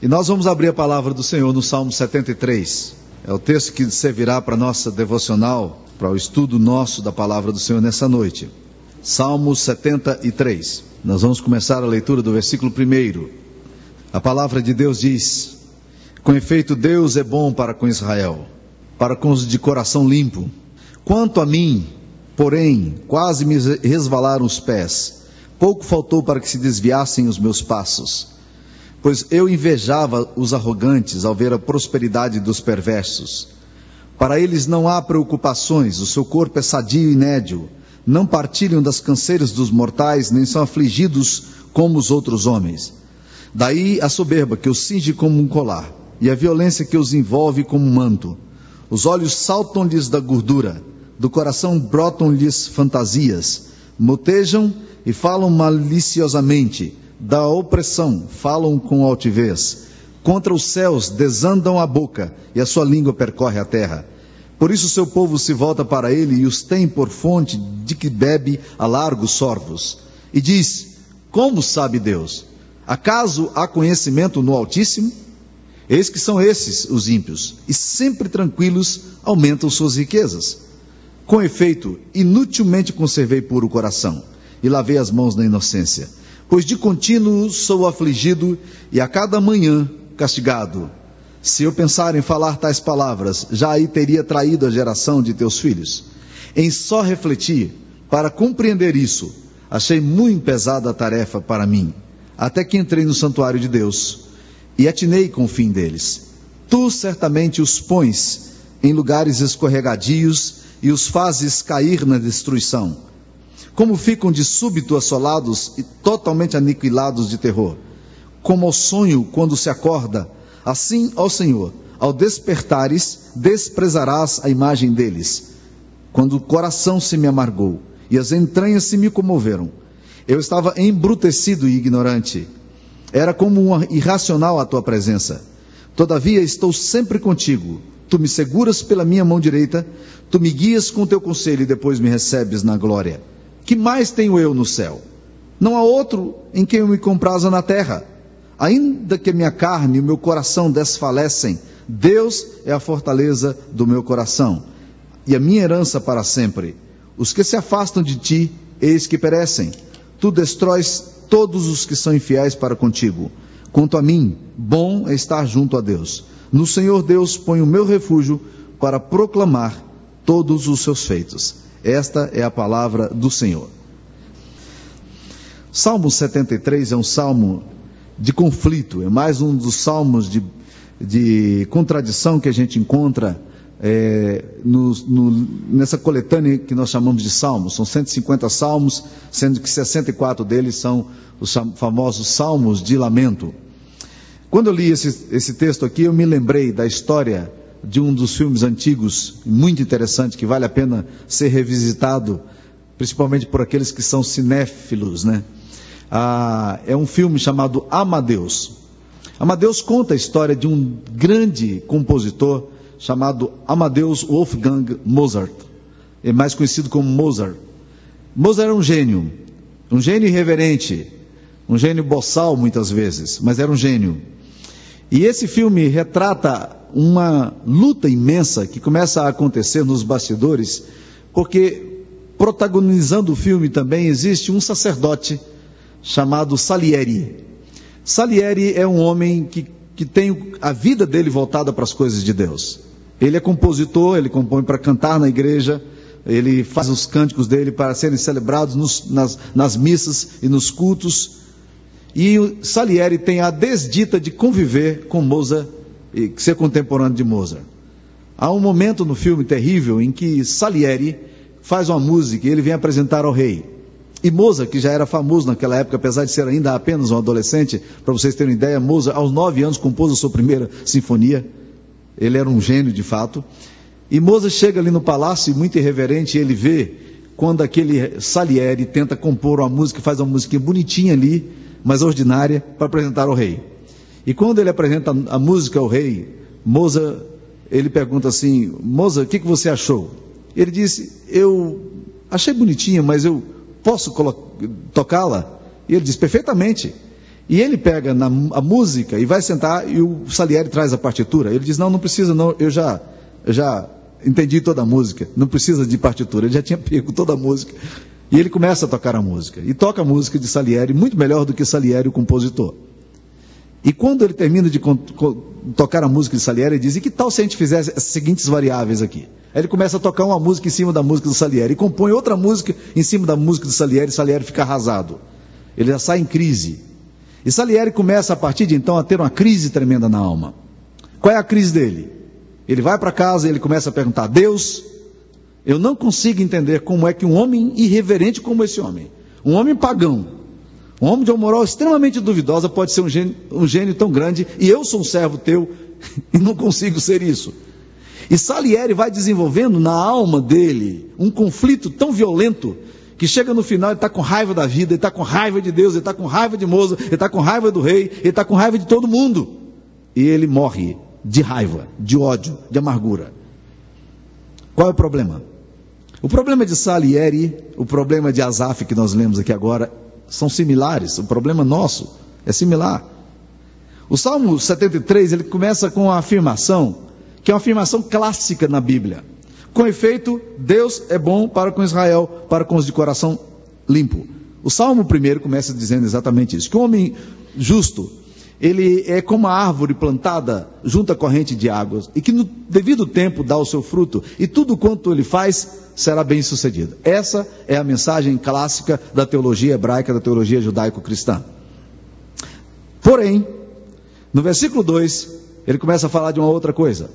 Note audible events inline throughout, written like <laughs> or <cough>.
E nós vamos abrir a palavra do Senhor no Salmo 73. É o texto que servirá para nossa devocional, para o estudo nosso da palavra do Senhor nessa noite. Salmo 73. Nós vamos começar a leitura do versículo 1. A palavra de Deus diz: Com efeito, Deus é bom para com Israel, para com os de coração limpo. Quanto a mim, porém, quase me resvalaram os pés. Pouco faltou para que se desviassem os meus passos. Pois eu invejava os arrogantes ao ver a prosperidade dos perversos. Para eles não há preocupações, o seu corpo é sadio e nédio. Não partilham das canseiras dos mortais, nem são afligidos como os outros homens. Daí a soberba que os cinge como um colar, e a violência que os envolve como um manto. Os olhos saltam-lhes da gordura, do coração brotam-lhes fantasias, motejam e falam maliciosamente, da opressão falam com altivez. Contra os céus desandam a boca e a sua língua percorre a terra. Por isso seu povo se volta para ele e os tem por fonte de que bebe a largos sorvos. E diz: Como sabe Deus? Acaso há conhecimento no Altíssimo? Eis que são esses os ímpios, e sempre tranquilos aumentam suas riquezas. Com efeito, inutilmente conservei puro o coração e lavei as mãos na inocência. Pois de contínuo sou afligido e a cada manhã castigado. Se eu pensar em falar tais palavras, já aí teria traído a geração de teus filhos. Em só refletir, para compreender isso, achei muito pesada a tarefa para mim, até que entrei no santuário de Deus e atinei com o fim deles. Tu certamente os pões em lugares escorregadios e os fazes cair na destruição. Como ficam de súbito assolados e totalmente aniquilados de terror. Como ao sonho quando se acorda, assim, ó Senhor, ao despertares, desprezarás a imagem deles. Quando o coração se me amargou e as entranhas se me comoveram, eu estava embrutecido e ignorante. Era como um irracional a tua presença. Todavia estou sempre contigo. Tu me seguras pela minha mão direita, tu me guias com teu conselho e depois me recebes na glória. Que mais tenho eu no céu? Não há outro em quem eu me compraza na terra. Ainda que minha carne e o meu coração desfalecem, Deus é a fortaleza do meu coração e a minha herança para sempre. Os que se afastam de ti, eis que perecem. Tu destróis todos os que são infiéis para contigo. Quanto a mim, bom é estar junto a Deus. No Senhor Deus ponho o meu refúgio para proclamar todos os seus feitos. Esta é a palavra do Senhor. Salmo 73 é um salmo de conflito, é mais um dos salmos de, de contradição que a gente encontra é, no, no, nessa coletânea que nós chamamos de salmos. São 150 salmos, sendo que 64 deles são os famosos salmos de lamento. Quando eu li esse, esse texto aqui, eu me lembrei da história de um dos filmes antigos, muito interessante, que vale a pena ser revisitado, principalmente por aqueles que são cinéfilos, né? Ah, é um filme chamado Amadeus. Amadeus conta a história de um grande compositor chamado Amadeus Wolfgang Mozart, é mais conhecido como Mozart. Mozart era um gênio, um gênio irreverente, um gênio boçal muitas vezes, mas era um gênio. E esse filme retrata uma luta imensa que começa a acontecer nos bastidores, porque protagonizando o filme também existe um sacerdote chamado Salieri. Salieri é um homem que, que tem a vida dele voltada para as coisas de Deus. Ele é compositor, ele compõe para cantar na igreja, ele faz os cânticos dele para serem celebrados nos, nas, nas missas e nos cultos. E Salieri tem a desdita de conviver com Mozart e ser contemporâneo de Mozart. Há um momento no filme terrível em que Salieri faz uma música e ele vem apresentar ao rei. E Mozart, que já era famoso naquela época, apesar de ser ainda apenas um adolescente, para vocês terem ideia, Mozart, aos nove anos, compôs a sua primeira sinfonia. Ele era um gênio de fato. E Mozart chega ali no palácio, muito irreverente, e ele vê quando aquele Salieri tenta compor uma música, faz uma musiquinha bonitinha ali, mas ordinária, para apresentar ao rei. E quando ele apresenta a música ao rei, Mozart, ele pergunta assim: Mozart, o que, que você achou? Ele disse: Eu achei bonitinha, mas eu posso tocá-la? E ele diz: Perfeitamente. E ele pega na, a música e vai sentar e o Salieri traz a partitura. Ele diz: Não, não precisa, não, eu já, eu já entendi toda a música, não precisa de partitura. Ele já tinha pego toda a música. E ele começa a tocar a música. E toca a música de Salieri muito melhor do que Salieri, o compositor. E quando ele termina de tocar a música de Salieri, ele diz: E que tal se a gente fizesse as seguintes variáveis aqui? Aí ele começa a tocar uma música em cima da música do Salieri, e compõe outra música em cima da música do Salieri, e Salieri fica arrasado. Ele já sai em crise. E Salieri começa a partir de então a ter uma crise tremenda na alma. Qual é a crise dele? Ele vai para casa e ele começa a perguntar: Deus, eu não consigo entender como é que um homem irreverente como esse homem, um homem pagão, um homem de uma moral extremamente duvidosa pode ser um gênio, um gênio tão grande e eu sou um servo teu <laughs> e não consigo ser isso. E Salieri vai desenvolvendo na alma dele um conflito tão violento que chega no final, ele está com raiva da vida, ele está com raiva de Deus, ele está com raiva de Moza, ele está com raiva do rei, ele está com raiva de todo mundo. E ele morre de raiva, de ódio, de amargura. Qual é o problema? O problema de Salieri, o problema de Asaf que nós lemos aqui agora, são similares. O problema nosso é similar. O Salmo 73, ele começa com uma afirmação, que é uma afirmação clássica na Bíblia. Com efeito, Deus é bom para com Israel, para com os de coração limpo. O Salmo primeiro começa dizendo exatamente isso: que o homem justo, ele é como a árvore plantada junto à corrente de águas, e que no devido tempo dá o seu fruto, e tudo quanto ele faz será bem sucedido. Essa é a mensagem clássica da teologia hebraica, da teologia judaico-cristã. Porém, no versículo 2, ele começa a falar de uma outra coisa.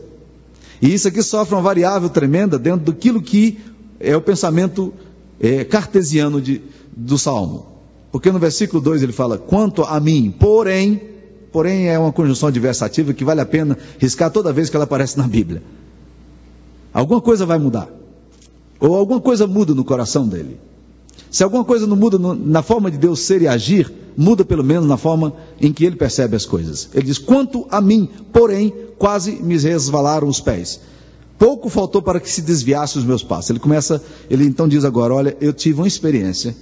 E isso aqui sofre uma variável tremenda dentro daquilo que é o pensamento é, cartesiano de, do Salmo. Porque no versículo 2 ele fala: quanto a mim, porém, porém é uma conjunção adversativa que vale a pena riscar toda vez que ela aparece na Bíblia. Alguma coisa vai mudar. Ou alguma coisa muda no coração dele. Se alguma coisa não muda na forma de Deus ser e agir, muda pelo menos na forma em que ele percebe as coisas. Ele diz: Quanto a mim, porém, quase me resvalaram os pés. Pouco faltou para que se desviasse os meus passos. Ele começa, ele então diz agora: Olha, eu tive uma experiência.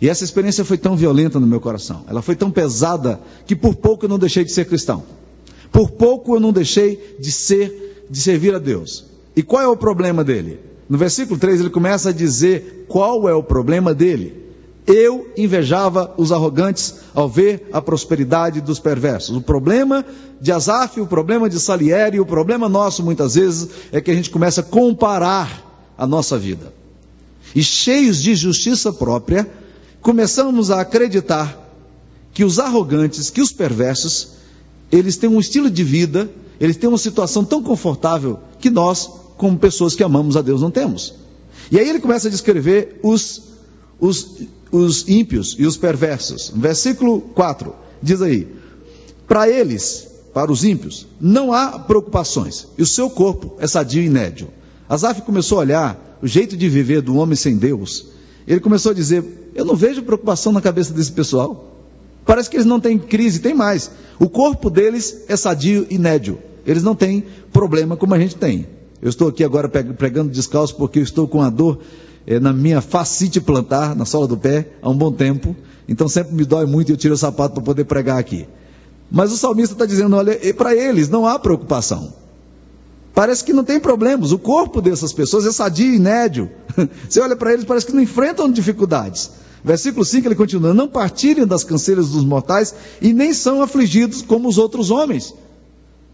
E essa experiência foi tão violenta no meu coração. Ela foi tão pesada que por pouco eu não deixei de ser cristão. Por pouco eu não deixei de ser, de servir a Deus. E qual é o problema dele? No versículo 3 ele começa a dizer qual é o problema dele. Eu invejava os arrogantes ao ver a prosperidade dos perversos. O problema de Asaf, o problema de Salieri, o problema nosso muitas vezes é que a gente começa a comparar a nossa vida. E cheios de justiça própria, começamos a acreditar que os arrogantes, que os perversos, eles têm um estilo de vida, eles têm uma situação tão confortável que nós como pessoas que amamos a Deus não temos. E aí ele começa a descrever os, os, os ímpios e os perversos. Versículo 4 diz aí: Para eles, para os ímpios, não há preocupações, e o seu corpo é sadio e nédio. Asaf começou a olhar o jeito de viver do homem sem Deus. Ele começou a dizer: Eu não vejo preocupação na cabeça desse pessoal. Parece que eles não têm crise, tem mais. O corpo deles é sadio e nédio. Eles não têm problema como a gente tem. Eu estou aqui agora pregando descalço porque eu estou com a dor é, na minha facite plantar, na sola do pé, há um bom tempo. Então sempre me dói muito e eu tiro o sapato para poder pregar aqui. Mas o salmista está dizendo: olha, para eles não há preocupação. Parece que não tem problemas. O corpo dessas pessoas é sadio e nédio. <laughs> Você olha para eles, parece que não enfrentam dificuldades. Versículo 5 ele continua: Não partilham das canseiras dos mortais e nem são afligidos como os outros homens.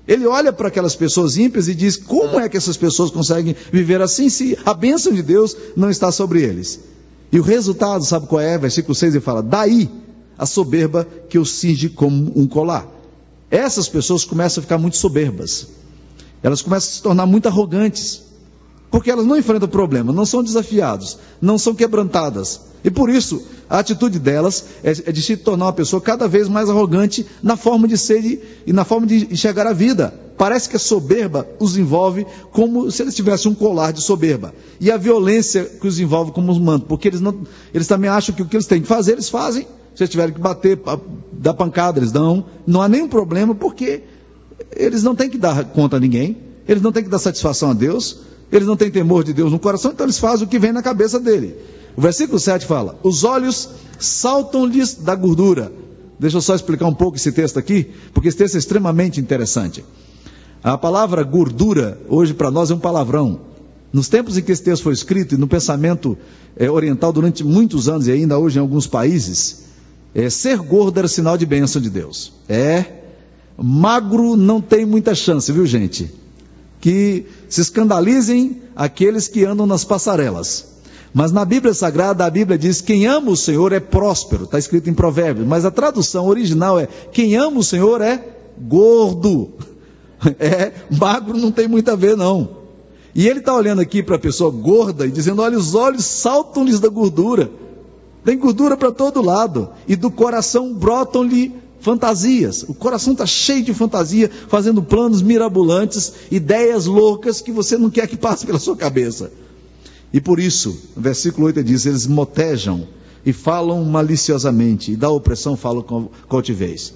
Ele olha para aquelas pessoas ímpias e diz: como é que essas pessoas conseguem viver assim se a bênção de Deus não está sobre eles? E o resultado, sabe qual é? Versículo 6 ele fala: daí a soberba que os cinge como um colar. Essas pessoas começam a ficar muito soberbas, elas começam a se tornar muito arrogantes, porque elas não enfrentam problema, não são desafiados, não são quebrantadas. E por isso, a atitude delas é, é de se tornar uma pessoa cada vez mais arrogante na forma de ser e, na forma de enxergar a vida. Parece que a soberba os envolve como se eles tivessem um colar de soberba. E a violência que os envolve como um manto, porque eles, não, eles também acham que o que eles têm que fazer, eles fazem. Se eles tiverem que bater, dar pancada, eles dão. Não há nenhum problema, porque eles não têm que dar conta a ninguém, eles não têm que dar satisfação a Deus, eles não têm temor de Deus no coração, então eles fazem o que vem na cabeça dele. O versículo 7 fala: Os olhos saltam-lhes da gordura, Deixa eu só explicar um pouco esse texto aqui, porque esse texto é extremamente interessante. A palavra gordura, hoje para nós é um palavrão. Nos tempos em que esse texto foi escrito e no pensamento é, oriental durante muitos anos e ainda hoje em alguns países, é, ser gordo era sinal de bênção de Deus. É, magro não tem muita chance, viu gente? Que se escandalizem aqueles que andam nas passarelas. Mas na Bíblia Sagrada, a Bíblia diz: quem ama o Senhor é próspero, está escrito em Provérbios, mas a tradução original é: quem ama o Senhor é gordo. <laughs> É, magro não tem muito a ver, não. E ele está olhando aqui para a pessoa gorda e dizendo: olha, os olhos saltam-lhes da gordura. Tem gordura para todo lado. E do coração brotam-lhe fantasias. O coração está cheio de fantasia, fazendo planos mirabolantes, ideias loucas que você não quer que passe pela sua cabeça. E por isso, versículo 8 diz: eles motejam e falam maliciosamente, e da opressão falam com altivez.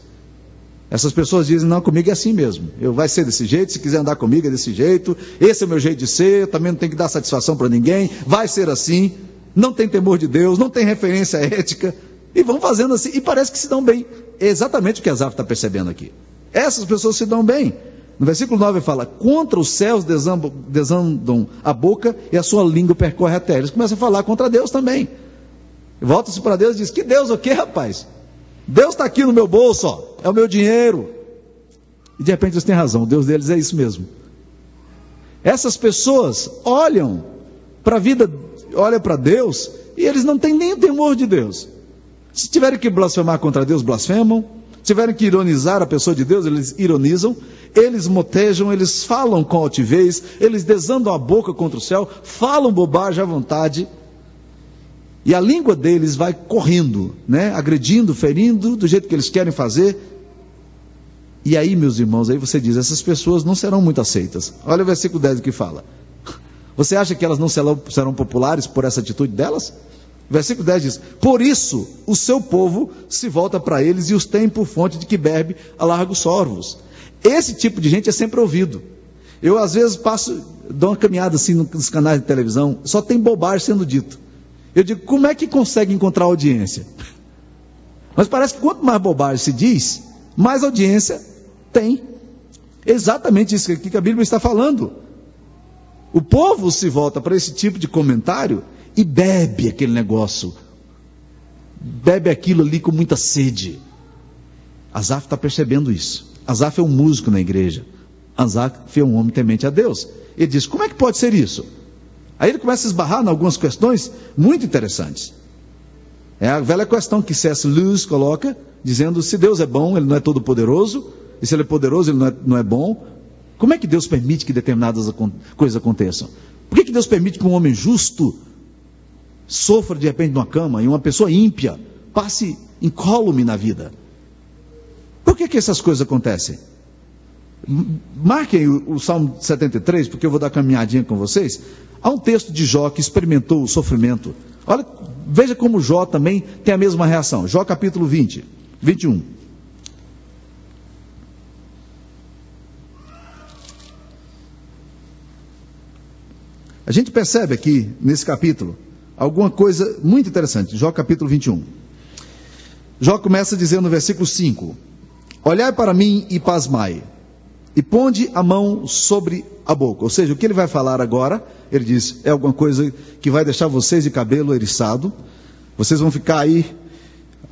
Essas pessoas dizem: não, comigo é assim mesmo. Eu vai ser desse jeito, se quiser andar comigo é desse jeito. Esse é o meu jeito de ser. Eu também não tenho que dar satisfação para ninguém. Vai ser assim. Não tem temor de Deus, não tem referência <laughs> ética. E vão fazendo assim. E parece que se dão bem. Exatamente o que Azaf está percebendo aqui. Essas pessoas se dão bem. No versículo 9 fala: Contra os céus desandam a boca e a sua língua percorre a terra. Eles começam a falar contra Deus também. Volta-se para Deus e diz: Que Deus o que, rapaz? Deus está aqui no meu bolso, ó, é o meu dinheiro. E de repente eles têm razão, o Deus deles é isso mesmo. Essas pessoas olham para a vida, olham para Deus e eles não têm nem o temor de Deus. Se tiverem que blasfemar contra Deus, blasfemam. Se tiverem que ironizar a pessoa de Deus, eles ironizam eles motejam, eles falam com altivez, eles desandam a boca contra o céu, falam bobagem à vontade, e a língua deles vai correndo, né? agredindo, ferindo, do jeito que eles querem fazer. E aí, meus irmãos, aí você diz: essas pessoas não serão muito aceitas. Olha o versículo 10 que fala. Você acha que elas não serão, populares por essa atitude delas? Versículo 10 diz: Por isso o seu povo se volta para eles e os tem por fonte de que bebe a largos sorvos. Esse tipo de gente é sempre ouvido. Eu, às vezes, passo, dou uma caminhada assim nos canais de televisão, só tem bobagem sendo dito. Eu digo, como é que consegue encontrar audiência? <laughs> Mas parece que quanto mais bobagem se diz, mais audiência tem. Exatamente isso que a Bíblia está falando. O povo se volta para esse tipo de comentário e bebe aquele negócio. Bebe aquilo ali com muita sede. Asaf está percebendo isso. Asaf é um músico na igreja. Asaf é um homem temente a Deus. Ele diz: como é que pode ser isso? Aí ele começa a esbarrar em algumas questões muito interessantes. É a velha questão que C.S. Lewis coloca, dizendo: se Deus é bom, ele não é todo poderoso, e se ele é poderoso, ele não é, não é bom. Como é que Deus permite que determinadas coisas aconteçam? Por que, que Deus permite que um homem justo sofra de repente numa cama e uma pessoa ímpia passe incólume na vida? Por que, que essas coisas acontecem? Marquem o, o, Salmo 73, porque eu vou dar caminhadinha com vocês. Há um texto de Jó que experimentou o sofrimento. Olha, veja como Jó também tem a mesma reação. Jó capítulo 20, 21. A gente percebe aqui, nesse capítulo, alguma coisa muito interessante. Jó capítulo 21. Jó começa dizendo no versículo 5: Olhai para mim e pasmai, e ponde a mão sobre a boca. Ou seja, o que ele vai falar agora, ele diz, é alguma coisa que vai deixar vocês de cabelo eriçado, vocês vão ficar aí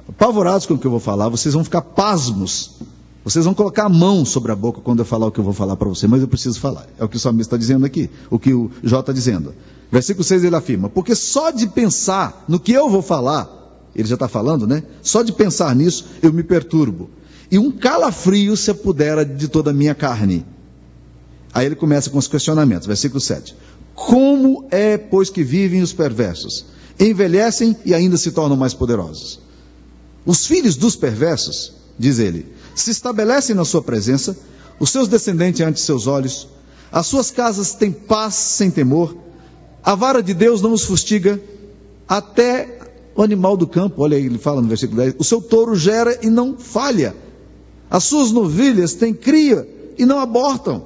apavorados com o que eu vou falar, vocês vão ficar pasmos, vocês vão colocar a mão sobre a boca quando eu falar o que eu vou falar para você, mas eu preciso falar. É o que o salmista está dizendo aqui, o que o Jó está dizendo. Versículo 6 ele afirma: Porque só de pensar no que eu vou falar, ele já está falando, né? Só de pensar nisso eu me perturbo e um calafrio se apodera de toda a minha carne. Aí ele começa com os questionamentos, versículo 7. Como é, pois, que vivem os perversos? Envelhecem e ainda se tornam mais poderosos. Os filhos dos perversos, diz ele, se estabelecem na sua presença, os seus descendentes ante seus olhos, as suas casas têm paz sem temor, a vara de Deus não os fustiga, até o animal do campo, olha aí, ele fala no versículo 10, o seu touro gera e não falha, as suas novilhas têm cria e não abortam.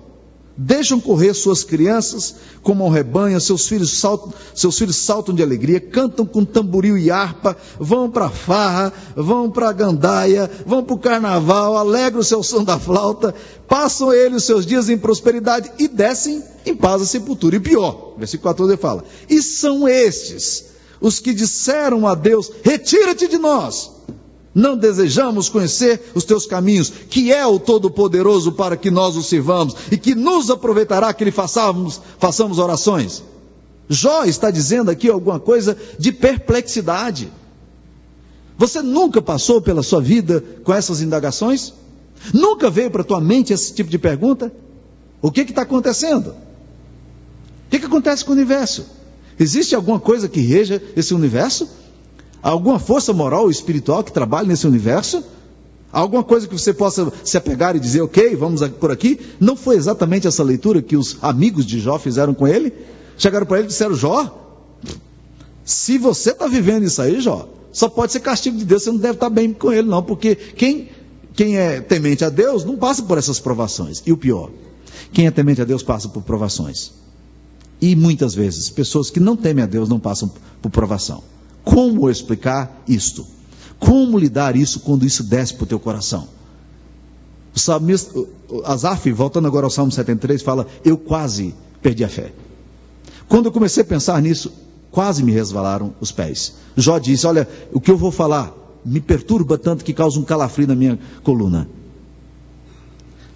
Deixam correr suas crianças como um rebanho, seus filhos saltam, seus filhos saltam de alegria, cantam com tamboril e harpa, vão para a farra, vão para a gandaia, vão para o carnaval, alegram o seu som da flauta, passam eles os seus dias em prosperidade e descem em paz à sepultura. E pior, versículo 14 fala: E são estes os que disseram a Deus: Retira-te de nós não desejamos conhecer os teus caminhos, que é o Todo-Poderoso para que nós o sirvamos e que nos aproveitará que lhe façamos, façamos orações. Jó está dizendo aqui alguma coisa de perplexidade. Você nunca passou pela sua vida com essas indagações? Nunca veio para tua mente esse tipo de pergunta? O que está acontecendo? O que, que acontece com o universo? Existe alguma coisa que reja esse universo? Alguma força moral ou espiritual que trabalhe nesse universo? Alguma coisa que você possa se apegar e dizer, ok, vamos por aqui? Não foi exatamente essa leitura que os amigos de Jó fizeram com ele? Chegaram para ele e disseram, Jó, se você está vivendo isso aí, Jó, só pode ser castigo de Deus, você não deve estar tá bem com ele, não, porque quem, quem é temente a Deus não passa por essas provações. E o pior, quem é temente a Deus passa por provações. E muitas vezes, pessoas que não temem a Deus não passam por provação. Como explicar isto? Como lidar isso quando isso desce para o teu coração? O salmista, Asaf, voltando agora ao Salmo 73, fala: Eu quase perdi a fé. Quando eu comecei a pensar nisso, quase me resvalaram os pés. Jó disse: Olha, o que eu vou falar me perturba tanto que causa um calafrio na minha coluna.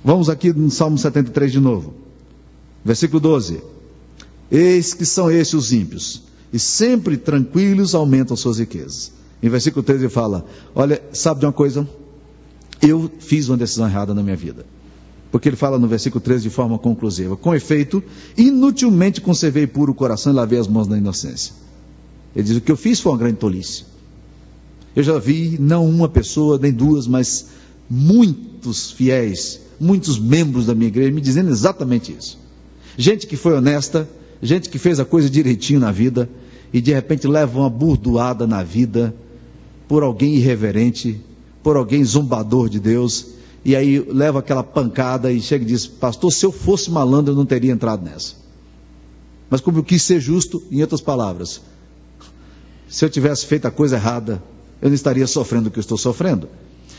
Vamos aqui no Salmo 73 de novo. Versículo 12: Eis que são esses os ímpios, e sempre tranquilos aumentam suas riquezas. Em versículo 13 ele fala: Olha, sabe de uma coisa? Eu fiz uma decisão errada na minha vida. Porque ele fala no versículo 13 de forma conclusiva: Com efeito, inutilmente conservei puro o coração e lavei as mãos na inocência. Ele diz: O que eu fiz foi uma grande tolice. Eu já vi não uma pessoa, nem duas, mas muitos fiéis, muitos membros da minha igreja me dizendo exatamente isso. Gente que foi honesta, gente que fez a coisa direitinho na vida e de repente leva uma burdoada na vida por alguém irreverente, por alguém zombador de Deus, e aí leva aquela pancada e chega e diz: Pastor, se eu fosse malandro, eu não teria entrado nessa. Mas como eu quis ser justo, em outras palavras, se eu tivesse feito a coisa errada, eu não estaria sofrendo o que eu estou sofrendo.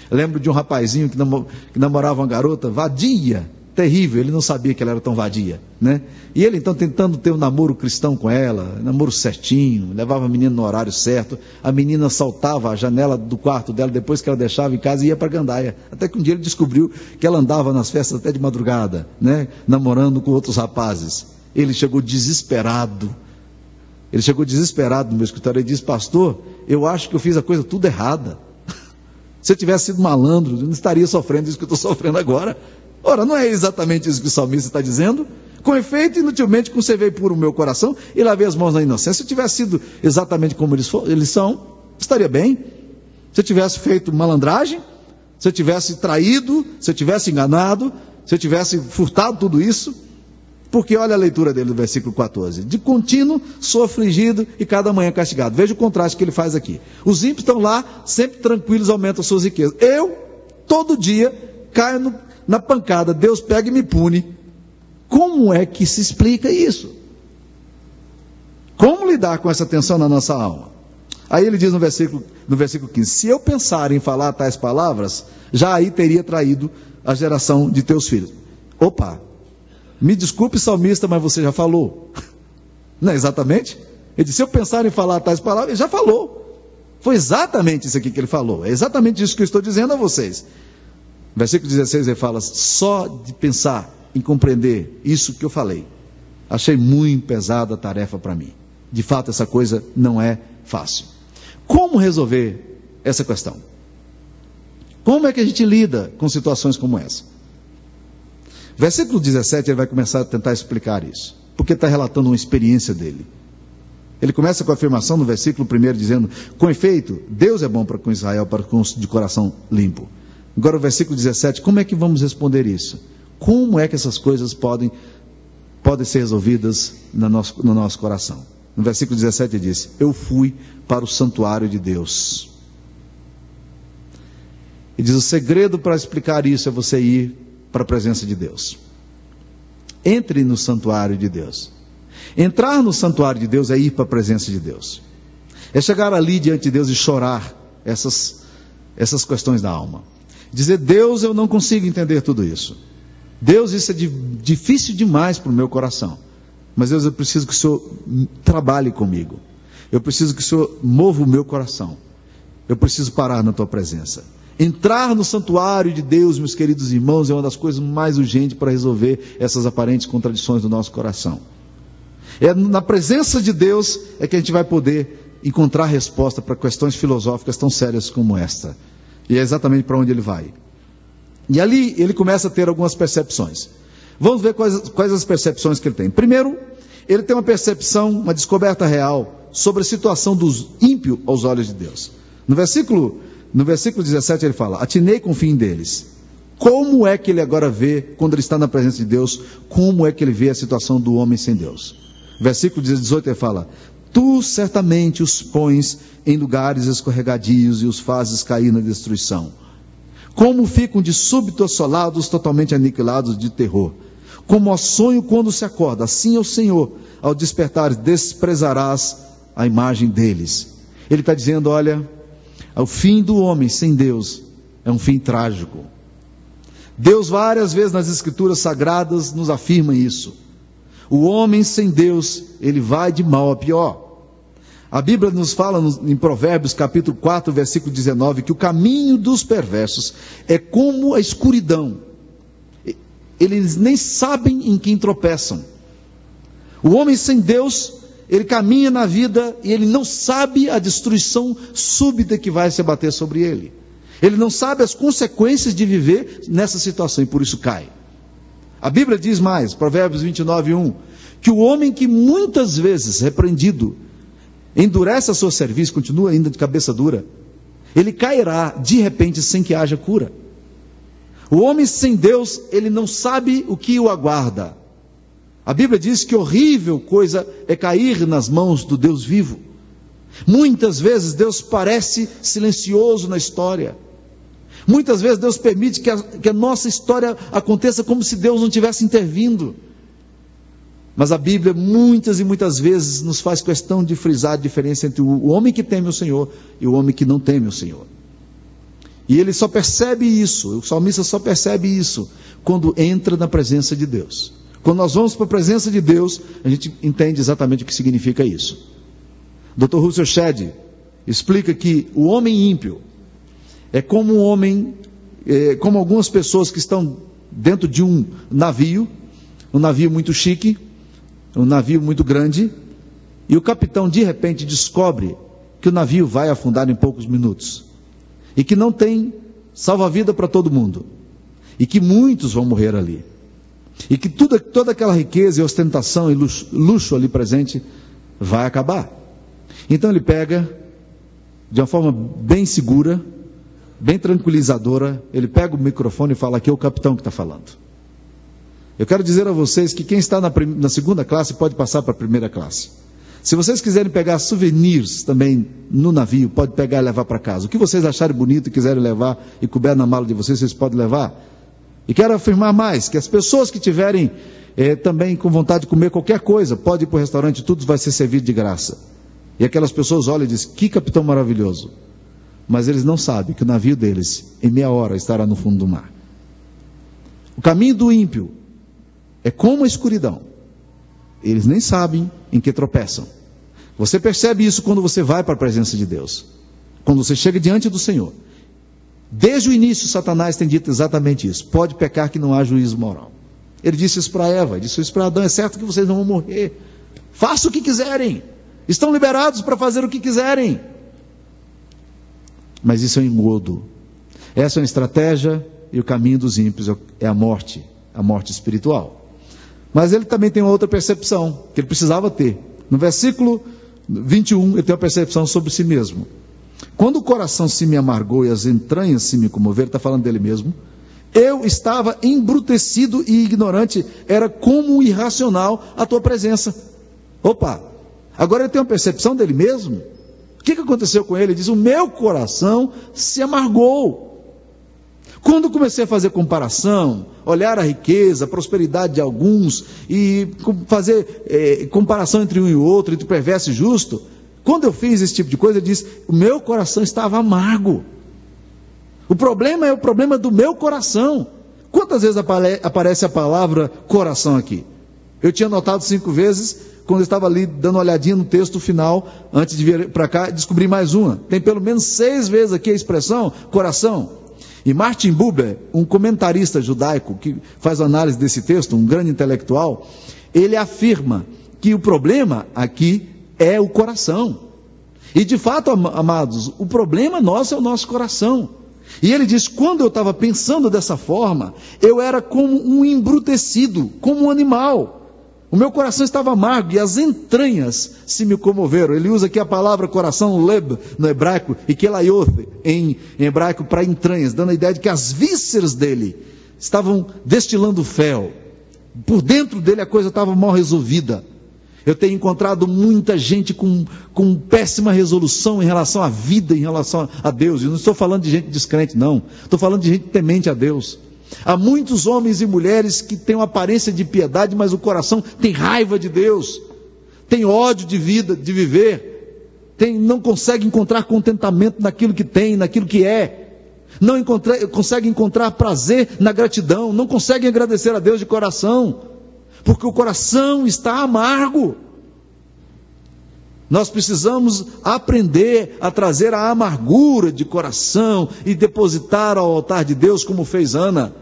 Lembro de um rapazinho que namorava uma garota vadia, terrível, ele não sabia que ela era tão vadia, né? E ele então tentando ter um namoro cristão com ela, namoro certinho, levava a menina no horário certo, a menina saltava a janela do quarto dela depois que ela deixava em casa e ia para Gandaia. Até que um dia ele descobriu que ela andava nas festas até de madrugada, né? Namorando com outros rapazes. Ele chegou desesperado. Ele chegou desesperado no meu escritório e disse: Pastor, eu acho que eu fiz a coisa tudo errada. <laughs> Se eu tivesse sido malandro, eu não estaria sofrendo isso que eu estou sofrendo agora. Ora, não é exatamente isso que o salmista está dizendo? Com efeito, inutilmente conservei puro o meu coração e lavei as mãos na inocência. Se eu tivesse sido exatamente como eles, eles são, estaria bem. Se eu tivesse feito malandragem, se eu tivesse traído, se eu tivesse enganado, se eu tivesse furtado tudo isso, porque olha a leitura dele do versículo 14: De contínuo sou afligido e cada manhã castigado. Veja o contraste que ele faz aqui. Os ímpios estão lá, sempre tranquilos, aumentam suas riquezas. Eu, todo dia, caio no, na pancada, Deus pega e me pune. Como é que se explica isso? Como lidar com essa tensão na nossa alma? Aí ele diz no versículo, no versículo 15: Se eu pensar em falar tais palavras, já aí teria traído a geração de teus filhos. Opa, me desculpe, salmista, mas você já falou. <laughs> Não é exatamente? Ele disse: Se eu pensar em falar tais palavras, ele já falou. Foi exatamente isso aqui que ele falou. É exatamente isso que eu estou dizendo a vocês. Versículo 16 ele fala: só de pensar em compreender isso que eu falei, achei muito pesada a tarefa para mim. De fato, essa coisa não é fácil. Como resolver essa questão? Como é que a gente lida com situações como essa? Versículo 17 ele vai começar a tentar explicar isso, porque está relatando uma experiência dele. Ele começa com a afirmação no versículo 1 dizendo: Com efeito, Deus é bom para com Israel, para com os de coração limpo. Agora o versículo 17, como é que vamos responder isso? Como é que essas coisas podem, podem ser resolvidas no nosso, no nosso coração? No versículo 17 ele diz: Eu fui para o santuário de Deus. E diz: o segredo para explicar isso é você ir para a presença de Deus. Entre no santuário de Deus. Entrar no santuário de Deus é ir para a presença de Deus. É chegar ali diante de Deus e chorar essas, essas questões da alma. Dizer, Deus, eu não consigo entender tudo isso. Deus, isso é de, difícil demais para o meu coração. Mas Deus, eu preciso que o Senhor trabalhe comigo. Eu preciso que o Senhor mova o meu coração. Eu preciso parar na tua presença. Entrar no santuário de Deus, meus queridos irmãos, é uma das coisas mais urgentes para resolver essas aparentes contradições do nosso coração. É na presença de Deus é que a gente vai poder encontrar resposta para questões filosóficas tão sérias como esta. E é exatamente para onde ele vai. E ali ele começa a ter algumas percepções. Vamos ver quais, quais as percepções que ele tem. Primeiro, ele tem uma percepção, uma descoberta real sobre a situação dos ímpios aos olhos de Deus. No versículo, no versículo 17 ele fala: Atinei com o fim deles. Como é que ele agora vê, quando ele está na presença de Deus, como é que ele vê a situação do homem sem Deus? Versículo 18 ele fala: Tu certamente os pões em lugares escorregadios e os fazes cair na destruição. Como ficam de súbito assolados, totalmente aniquilados de terror. Como ao sonho quando se acorda, assim é o Senhor, ao despertar, desprezarás a imagem deles. Ele está dizendo: olha, o fim do homem sem Deus é um fim trágico. Deus, várias vezes nas Escrituras Sagradas, nos afirma isso. O homem sem Deus, ele vai de mal a pior. A Bíblia nos fala em Provérbios capítulo 4, versículo 19, que o caminho dos perversos é como a escuridão. Eles nem sabem em quem tropeçam. O homem sem Deus, ele caminha na vida e ele não sabe a destruição súbita que vai se abater sobre ele. Ele não sabe as consequências de viver nessa situação e por isso cai. A Bíblia diz mais, Provérbios 29, 1, que o homem que muitas vezes repreendido endurece a seu serviço, continua ainda de cabeça dura, ele cairá de repente sem que haja cura. O homem sem Deus, ele não sabe o que o aguarda. A Bíblia diz que horrível coisa é cair nas mãos do Deus vivo. Muitas vezes Deus parece silencioso na história. Muitas vezes Deus permite que a, que a nossa história aconteça como se Deus não tivesse intervindo. Mas a Bíblia muitas e muitas vezes nos faz questão de frisar a diferença entre o homem que teme o Senhor e o homem que não teme o Senhor. E ele só percebe isso, o salmista só percebe isso quando entra na presença de Deus. Quando nós vamos para a presença de Deus, a gente entende exatamente o que significa isso. Dr. Russell Shedd explica que o homem ímpio é como um homem, é, como algumas pessoas que estão dentro de um navio, um navio muito chique, um navio muito grande, e o capitão de repente descobre que o navio vai afundar em poucos minutos e que não tem salva-vida para todo mundo e que muitos vão morrer ali. E que tudo, toda aquela riqueza e ostentação e luxo, luxo ali presente vai acabar. Então ele pega, de uma forma bem segura, bem tranquilizadora, ele pega o microfone e fala: Aqui é o capitão que está falando. Eu quero dizer a vocês que quem está na, na segunda classe pode passar para a primeira classe. Se vocês quiserem pegar souvenirs também no navio, pode pegar e levar para casa. O que vocês acharem bonito e quiserem levar e couber na mala de vocês, vocês podem levar. E quero afirmar mais, que as pessoas que tiverem eh, também com vontade de comer qualquer coisa, pode ir para o restaurante, tudo vai ser servido de graça. E aquelas pessoas olham e dizem, que capitão maravilhoso. Mas eles não sabem que o navio deles, em meia hora, estará no fundo do mar. O caminho do ímpio é como a escuridão. Eles nem sabem em que tropeçam. Você percebe isso quando você vai para a presença de Deus. Quando você chega diante do Senhor. Desde o início, Satanás tem dito exatamente isso: pode pecar que não há juízo moral. Ele disse isso para Eva, disse isso para Adão: é certo que vocês não vão morrer. Faça o que quiserem. Estão liberados para fazer o que quiserem. Mas isso é um engodo. Essa é uma estratégia e o caminho dos ímpios é a morte, a morte espiritual. Mas ele também tem uma outra percepção que ele precisava ter. No versículo 21, ele tem uma percepção sobre si mesmo. Quando o coração se me amargou e as entranhas se me comoveram, está falando dele mesmo. Eu estava embrutecido e ignorante, era como irracional a tua presença. Opa, agora ele tem uma percepção dele mesmo. O que, que aconteceu com ele? Ele diz: O meu coração se amargou. Quando comecei a fazer comparação, olhar a riqueza, a prosperidade de alguns e fazer é, comparação entre um e outro, entre perverso e justo, quando eu fiz esse tipo de coisa, eu disse: o meu coração estava amargo. O problema é o problema do meu coração. Quantas vezes aparece a palavra coração aqui? Eu tinha notado cinco vezes, quando eu estava ali dando uma olhadinha no texto final, antes de vir para cá, descobri mais uma. Tem pelo menos seis vezes aqui a expressão coração. E Martin Buber, um comentarista judaico que faz análise desse texto, um grande intelectual, ele afirma que o problema aqui é o coração. E de fato, amados, o problema nosso é o nosso coração. E ele diz: quando eu estava pensando dessa forma, eu era como um embrutecido, como um animal. O meu coração estava amargo e as entranhas se me comoveram. Ele usa aqui a palavra coração, leb, no hebraico, e kelayoth, em, hebraico, para entranhas, dando a ideia de que as vísceras dele estavam destilando fel. Por dentro dele a coisa estava mal resolvida. Eu tenho encontrado muita gente com, com péssima resolução em relação à vida, em relação a Deus. E não estou falando de gente descrente, não. Estou falando de gente temente a Deus. Há muitos homens e mulheres que têm uma aparência de piedade, mas o coração tem raiva de Deus, tem ódio de vida, de viver, tem, não consegue encontrar contentamento naquilo que tem, naquilo que é, não encontra, consegue encontrar prazer na gratidão, não consegue agradecer a Deus de coração porque o coração está amargo. Nós precisamos aprender a trazer a amargura de coração e depositar ao altar de Deus, como fez Ana.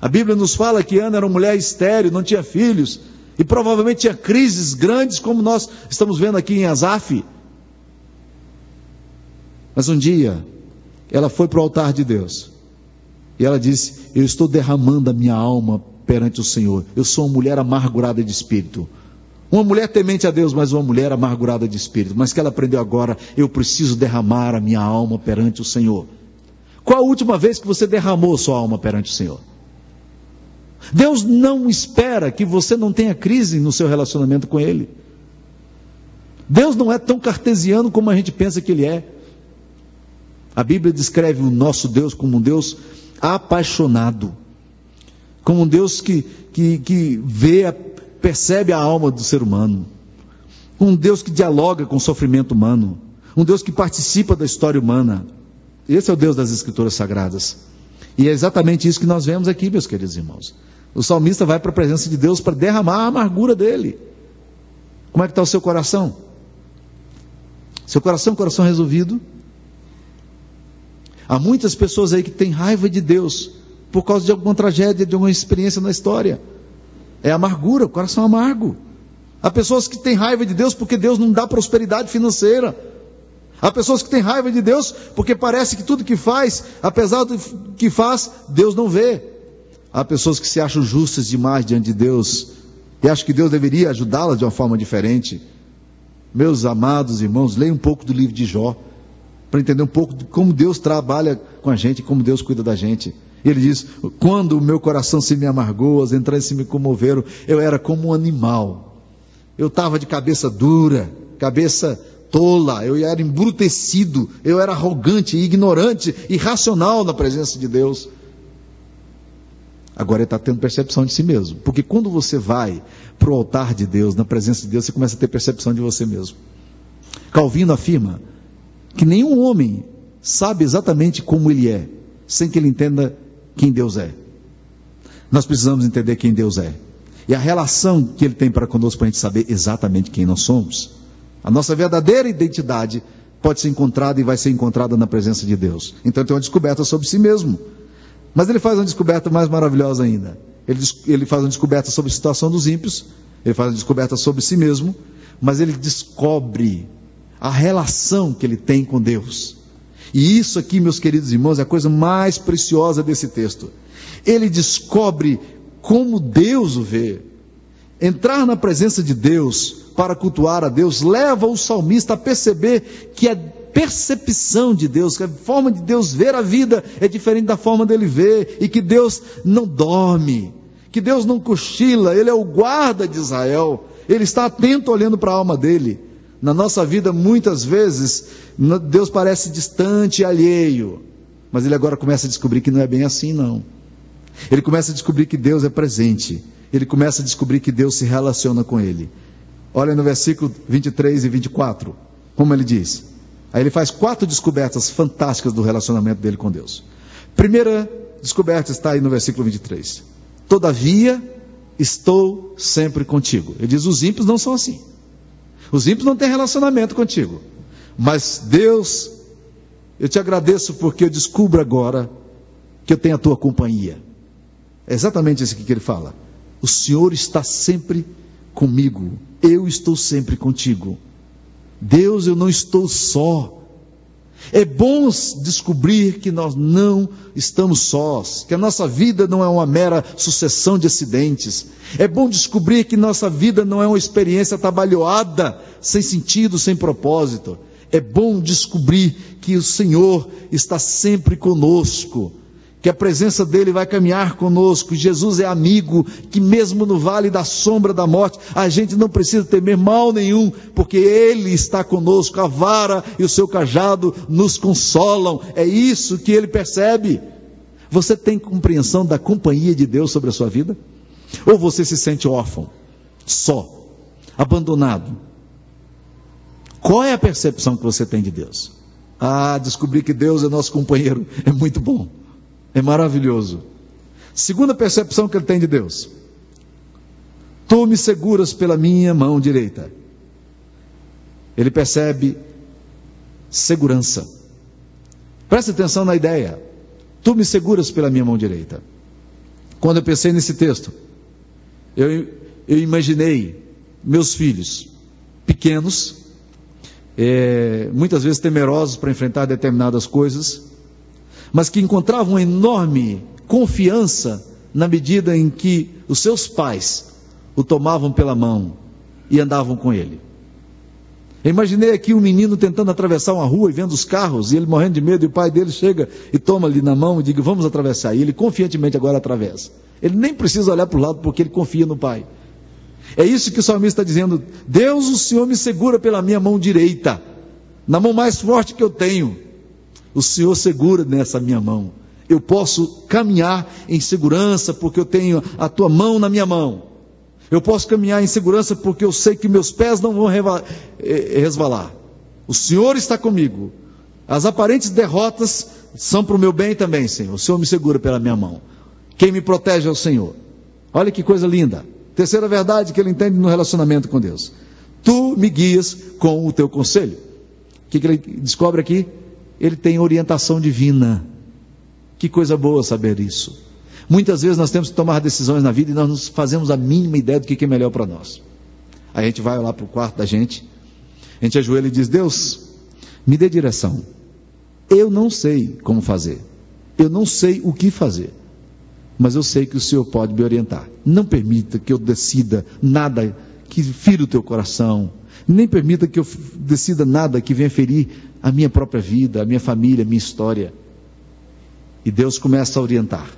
A Bíblia nos fala que Ana era uma mulher estéril, não tinha filhos, e provavelmente tinha crises grandes, como nós estamos vendo aqui em Asaf. Mas um dia, ela foi para o altar de Deus, e ela disse: Eu estou derramando a minha alma perante o Senhor. Eu sou uma mulher amargurada de espírito. Uma mulher temente a Deus, mas uma mulher amargurada de espírito. Mas que ela aprendeu agora, eu preciso derramar a minha alma perante o Senhor. Qual a última vez que você derramou sua alma perante o Senhor? Deus não espera que você não tenha crise no seu relacionamento com Ele. Deus não é tão cartesiano como a gente pensa que Ele é. A Bíblia descreve o nosso Deus como um Deus apaixonado como um Deus que, que, que vê, percebe a alma do ser humano, um Deus que dialoga com o sofrimento humano, um Deus que participa da história humana. Esse é o Deus das Escrituras Sagradas. E é exatamente isso que nós vemos aqui, meus queridos irmãos. O salmista vai para a presença de Deus para derramar a amargura dele. Como é que está o seu coração? Seu coração coração resolvido? Há muitas pessoas aí que têm raiva de Deus por causa de alguma tragédia, de alguma experiência na história. É amargura, o coração amargo. Há pessoas que têm raiva de Deus porque Deus não dá prosperidade financeira. Há pessoas que têm raiva de Deus porque parece que tudo que faz, apesar do que faz, Deus não vê. Há pessoas que se acham justas demais diante de Deus e acham que Deus deveria ajudá-las de uma forma diferente. Meus amados irmãos, leiam um pouco do livro de Jó para entender um pouco de como Deus trabalha com a gente, como Deus cuida da gente. Ele diz: Quando o meu coração se me amargou, as entranhas se me comoveram, eu era como um animal. Eu estava de cabeça dura, cabeça tola, eu era embrutecido, eu era arrogante, ignorante, irracional na presença de Deus. Agora ele está tendo percepção de si mesmo. Porque quando você vai para o altar de Deus, na presença de Deus, você começa a ter percepção de você mesmo. Calvino afirma que nenhum homem sabe exatamente como ele é, sem que ele entenda quem Deus é. Nós precisamos entender quem Deus é. E a relação que Ele tem para conosco para a gente saber exatamente quem nós somos. A nossa verdadeira identidade pode ser encontrada e vai ser encontrada na presença de Deus. Então tem uma descoberta sobre si mesmo. Mas ele faz uma descoberta mais maravilhosa ainda. Ele, ele faz uma descoberta sobre a situação dos ímpios, ele faz uma descoberta sobre si mesmo, mas ele descobre a relação que ele tem com Deus. E isso aqui, meus queridos irmãos, é a coisa mais preciosa desse texto. Ele descobre como Deus o vê. Entrar na presença de Deus para cultuar a Deus leva o salmista a perceber que a percepção de Deus, que a forma de Deus ver a vida é diferente da forma dele ver, e que Deus não dorme, que Deus não cochila, Ele é o guarda de Israel, Ele está atento olhando para a alma dele. Na nossa vida, muitas vezes, Deus parece distante e alheio. Mas ele agora começa a descobrir que não é bem assim, não. Ele começa a descobrir que Deus é presente. Ele começa a descobrir que Deus se relaciona com ele. Olha no versículo 23 e 24, como ele diz. Aí ele faz quatro descobertas fantásticas do relacionamento dele com Deus. Primeira descoberta está aí no versículo 23. Todavia, estou sempre contigo. Ele diz: os ímpios não são assim. Os ímpios não têm relacionamento contigo. Mas Deus, eu te agradeço porque eu descubro agora que eu tenho a tua companhia. É exatamente isso que ele fala. O Senhor está sempre comigo. Eu estou sempre contigo. Deus, eu não estou só. É bom descobrir que nós não estamos sós, que a nossa vida não é uma mera sucessão de acidentes. É bom descobrir que nossa vida não é uma experiência trabalhoada, sem sentido, sem propósito. É bom descobrir que o Senhor está sempre conosco que a presença dele vai caminhar conosco. Jesus é amigo, que mesmo no vale da sombra da morte, a gente não precisa temer mal nenhum, porque ele está conosco. A vara e o seu cajado nos consolam. É isso que ele percebe. Você tem compreensão da companhia de Deus sobre a sua vida? Ou você se sente órfão, só, abandonado? Qual é a percepção que você tem de Deus? Ah, descobrir que Deus é nosso companheiro é muito bom. É maravilhoso. Segunda percepção que ele tem de Deus. Tu me seguras pela minha mão direita. Ele percebe segurança. Preste atenção na ideia. Tu me seguras pela minha mão direita. Quando eu pensei nesse texto, eu, eu imaginei meus filhos pequenos, é, muitas vezes temerosos para enfrentar determinadas coisas, mas que encontravam uma enorme confiança na medida em que os seus pais o tomavam pela mão e andavam com ele. Eu imaginei aqui um menino tentando atravessar uma rua e vendo os carros, e ele morrendo de medo, e o pai dele chega e toma-lhe na mão e diz: Vamos atravessar. E ele confiantemente agora atravessa. Ele nem precisa olhar para o lado porque ele confia no pai. É isso que o salmista está dizendo: Deus, o Senhor me segura pela minha mão direita, na mão mais forte que eu tenho. O Senhor segura nessa minha mão. Eu posso caminhar em segurança porque eu tenho a tua mão na minha mão. Eu posso caminhar em segurança porque eu sei que meus pés não vão eh, resvalar. O Senhor está comigo. As aparentes derrotas são para o meu bem também, Senhor. O Senhor me segura pela minha mão. Quem me protege é o Senhor. Olha que coisa linda. Terceira verdade que ele entende no relacionamento com Deus. Tu me guias com o teu conselho. O que, que ele descobre aqui? Ele tem orientação divina. Que coisa boa saber isso. Muitas vezes nós temos que tomar decisões na vida e nós não fazemos a mínima ideia do que é melhor para nós. Aí a gente vai lá para o quarto da gente, a gente ajoelha e diz: Deus, me dê direção. Eu não sei como fazer, eu não sei o que fazer, mas eu sei que o Senhor pode me orientar. Não permita que eu decida nada que fira o teu coração, nem permita que eu decida nada que venha ferir a minha própria vida, a minha família, a minha história. E Deus começa a orientar.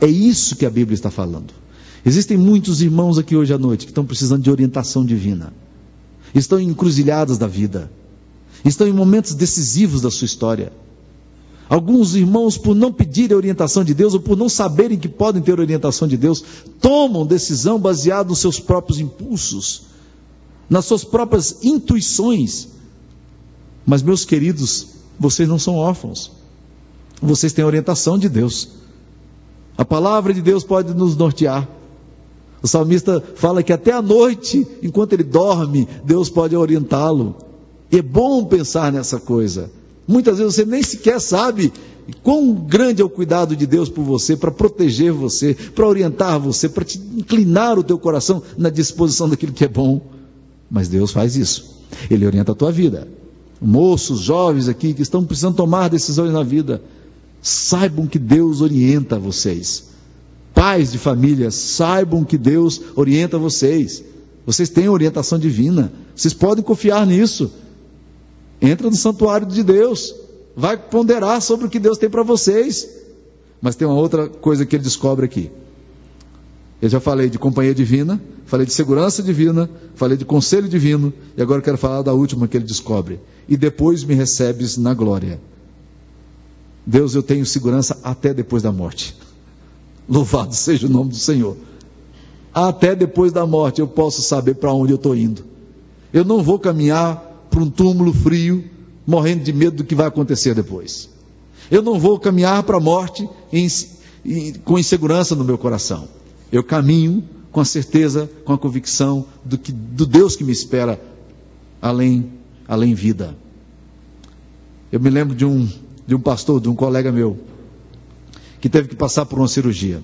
É isso que a Bíblia está falando. Existem muitos irmãos aqui hoje à noite que estão precisando de orientação divina. Estão encruzilhados da vida. Estão em momentos decisivos da sua história. Alguns irmãos, por não pedirem a orientação de Deus, ou por não saberem que podem ter orientação de Deus, tomam decisão baseada nos seus próprios impulsos, nas suas próprias intuições. Mas, meus queridos, vocês não são órfãos. Vocês têm orientação de Deus. A palavra de Deus pode nos nortear. O salmista fala que até a noite, enquanto ele dorme, Deus pode orientá-lo. É bom pensar nessa coisa. Muitas vezes você nem sequer sabe quão grande é o cuidado de Deus por você, para proteger você, para orientar você, para te inclinar o teu coração na disposição daquilo que é bom. Mas Deus faz isso. Ele orienta a tua vida moços, jovens aqui que estão precisando tomar decisões na vida, saibam que Deus orienta vocês. Pais de família, saibam que Deus orienta vocês. Vocês têm orientação divina. Vocês podem confiar nisso. Entra no santuário de Deus. Vai ponderar sobre o que Deus tem para vocês. Mas tem uma outra coisa que ele descobre aqui. Eu já falei de companhia divina, falei de segurança divina, falei de conselho divino, e agora quero falar da última que ele descobre. E depois me recebes na glória. Deus, eu tenho segurança até depois da morte. <laughs> Louvado seja o nome do Senhor. Até depois da morte eu posso saber para onde eu estou indo. Eu não vou caminhar para um túmulo frio, morrendo de medo do que vai acontecer depois. Eu não vou caminhar para a morte em, em, com insegurança no meu coração. Eu caminho com a certeza, com a convicção do, que, do Deus que me espera além, além vida. Eu me lembro de um, de um pastor, de um colega meu, que teve que passar por uma cirurgia.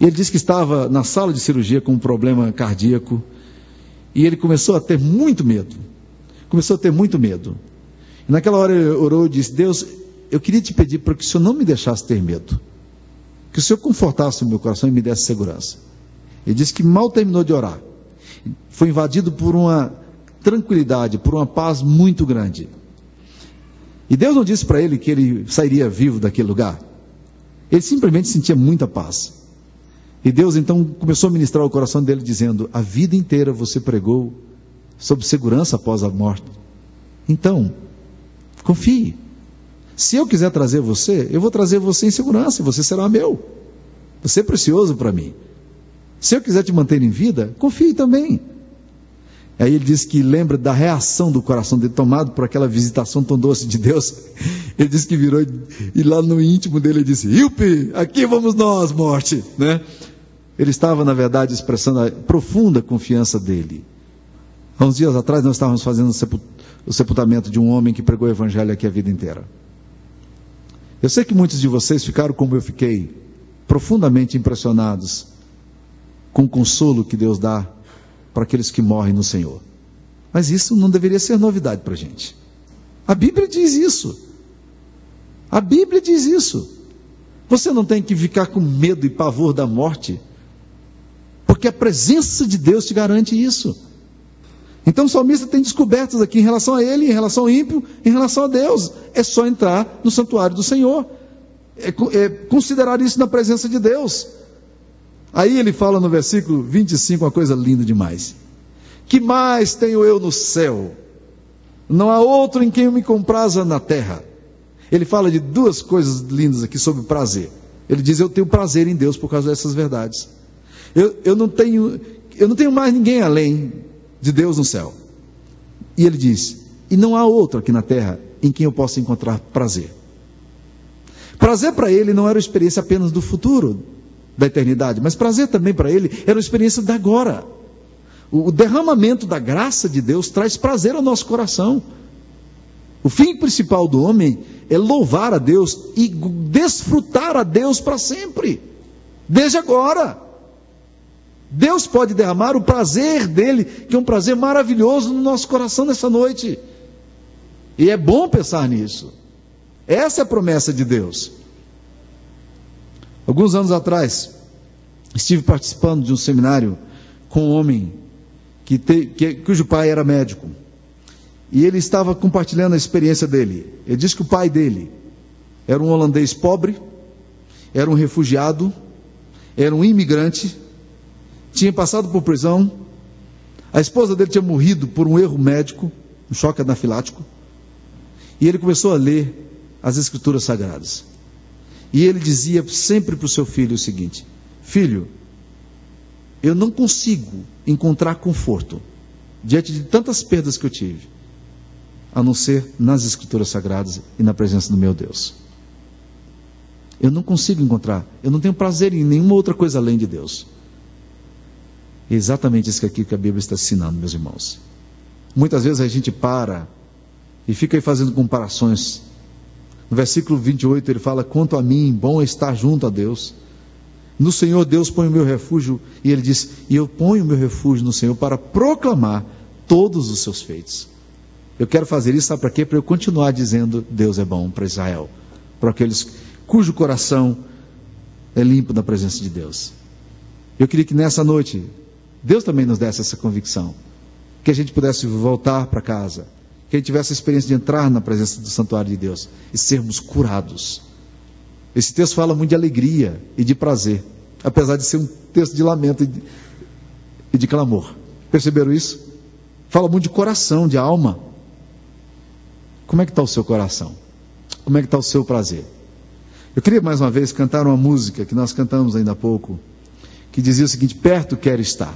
E ele disse que estava na sala de cirurgia com um problema cardíaco. E ele começou a ter muito medo. Começou a ter muito medo. E naquela hora ele orou e disse: Deus, eu queria te pedir para que o Senhor não me deixasse ter medo. Que o Senhor confortasse o meu coração e me desse segurança. Ele disse que mal terminou de orar. Foi invadido por uma tranquilidade, por uma paz muito grande. E Deus não disse para ele que ele sairia vivo daquele lugar. Ele simplesmente sentia muita paz. E Deus então começou a ministrar o coração dele, dizendo: A vida inteira você pregou sobre segurança após a morte. Então, confie. Se eu quiser trazer você, eu vou trazer você em segurança, você será meu. Você é precioso para mim. Se eu quiser te manter em vida, confie também. Aí ele diz que lembra da reação do coração dele, tomado por aquela visitação tão doce de Deus. <laughs> Ele disse que virou e lá no íntimo dele ele disse: Ilpe, aqui vamos nós, morte. Né? Ele estava, na verdade, expressando a profunda confiança dele. Há uns dias atrás nós estávamos fazendo o sepultamento de um homem que pregou o evangelho aqui a vida inteira. Eu sei que muitos de vocês ficaram como eu fiquei, profundamente impressionados com o consolo que Deus dá para aqueles que morrem no Senhor. Mas isso não deveria ser novidade para a gente. A Bíblia diz isso. A Bíblia diz isso. Você não tem que ficar com medo e pavor da morte, porque a presença de Deus te garante isso. Então o salmista tem descobertas aqui em relação a ele, em relação ao ímpio, em relação a Deus. É só entrar no santuário do Senhor. É, é considerar isso na presença de Deus. Aí ele fala no versículo 25 uma coisa linda demais. Que mais tenho eu no céu? Não há outro em quem eu me compraza na terra. Ele fala de duas coisas lindas aqui sobre prazer. Ele diz: Eu tenho prazer em Deus por causa dessas verdades. Eu, eu, não, tenho, eu não tenho mais ninguém além de Deus no céu. E ele diz: E não há outro aqui na terra em quem eu possa encontrar prazer. Prazer para ele não era uma experiência apenas do futuro, da eternidade, mas prazer também para ele era uma experiência da agora. O derramamento da graça de Deus traz prazer ao nosso coração. O fim principal do homem é louvar a Deus e desfrutar a Deus para sempre, desde agora. Deus pode derramar o prazer dele, que é um prazer maravilhoso no nosso coração nessa noite. E é bom pensar nisso. Essa é a promessa de Deus. Alguns anos atrás, estive participando de um seminário com um homem que te, que, cujo pai era médico. E ele estava compartilhando a experiência dele. Ele disse que o pai dele era um holandês pobre, era um refugiado, era um imigrante, tinha passado por prisão, a esposa dele tinha morrido por um erro médico, um choque anafilático, e ele começou a ler as escrituras sagradas. E ele dizia sempre para o seu filho o seguinte: Filho, eu não consigo encontrar conforto diante de tantas perdas que eu tive, a não ser nas Escrituras Sagradas e na presença do meu Deus. Eu não consigo encontrar, eu não tenho prazer em nenhuma outra coisa além de Deus. Exatamente isso aqui que a Bíblia está ensinando, meus irmãos. Muitas vezes a gente para e fica aí fazendo comparações no versículo 28 ele fala: Quanto a mim, bom é estar junto a Deus. No Senhor Deus põe o meu refúgio, e ele diz: E eu ponho o meu refúgio no Senhor para proclamar todos os seus feitos. Eu quero fazer isso, sabe para quê? Para eu continuar dizendo: Deus é bom para Israel, para aqueles cujo coração é limpo da presença de Deus. Eu queria que nessa noite, Deus também nos desse essa convicção, que a gente pudesse voltar para casa que a gente tivesse a experiência de entrar na presença do santuário de Deus e sermos curados. Esse texto fala muito de alegria e de prazer, apesar de ser um texto de lamento e de, e de clamor. Perceberam isso? Fala muito de coração, de alma. Como é que está o seu coração? Como é que está o seu prazer? Eu queria mais uma vez cantar uma música que nós cantamos ainda há pouco, que dizia o seguinte: Perto quero estar.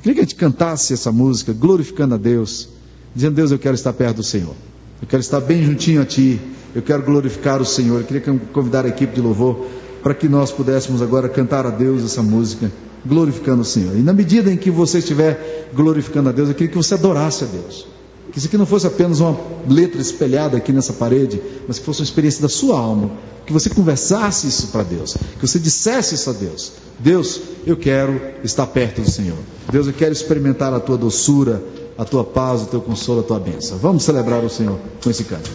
Queria que a gente cantasse essa música, glorificando a Deus, dizendo: Deus, eu quero estar perto do Senhor. Eu quero estar bem juntinho a Ti. Eu quero glorificar o Senhor. Eu queria convidar a equipe de louvor para que nós pudéssemos agora cantar a Deus essa música, glorificando o Senhor. E na medida em que você estiver glorificando a Deus, eu queria que você adorasse a Deus. Que isso aqui não fosse apenas uma letra espelhada aqui nessa parede, mas que fosse uma experiência da sua alma. Que você conversasse isso para Deus. Que você dissesse isso a Deus. Deus, eu quero estar perto do Senhor. Deus, eu quero experimentar a tua doçura, a tua paz, o teu consolo, a tua bênção. Vamos celebrar o Senhor com esse canto.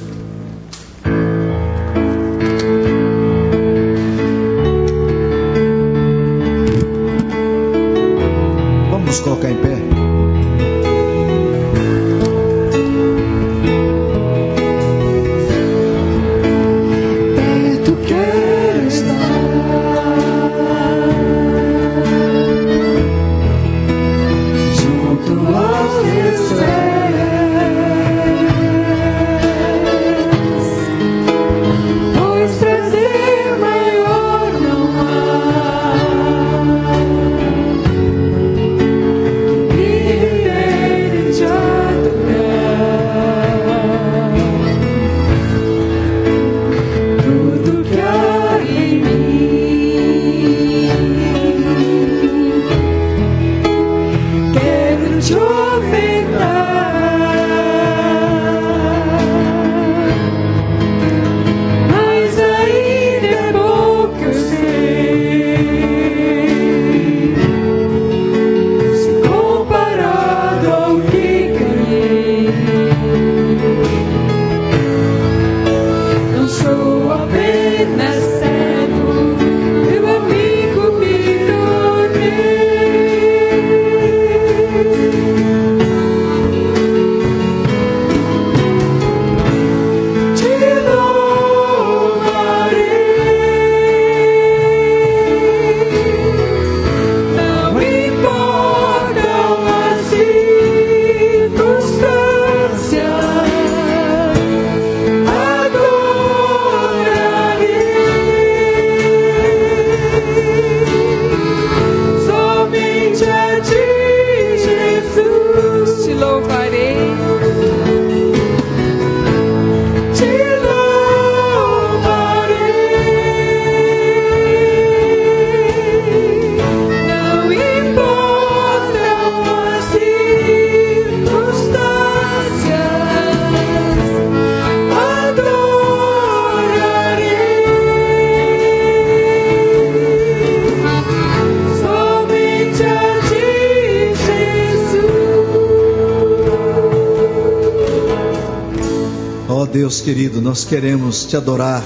Querido, nós queremos te adorar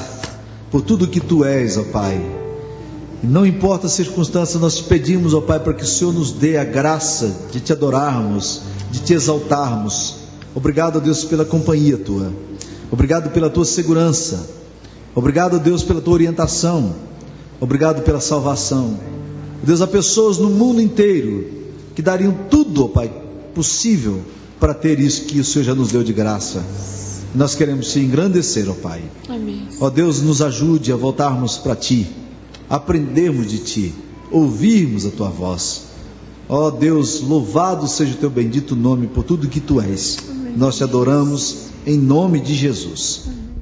por tudo que tu és, ó Pai. Não importa as circunstâncias, nós te pedimos, ó Pai, para que o Senhor nos dê a graça de te adorarmos, de te exaltarmos. Obrigado, Deus, pela companhia tua. Obrigado pela tua segurança. Obrigado, Deus, pela tua orientação. Obrigado pela salvação. Deus, há pessoas no mundo inteiro que dariam tudo, ó Pai, possível para ter isso que o Senhor já nos deu de graça. Nós queremos te engrandecer, ó Pai. Amém. Ó Deus, nos ajude a voltarmos para Ti, aprendermos de Ti, ouvirmos a Tua voz. Ó Deus, louvado seja o Teu bendito nome por tudo que Tu és. Amém. Nós te adoramos em nome de Jesus. Amém.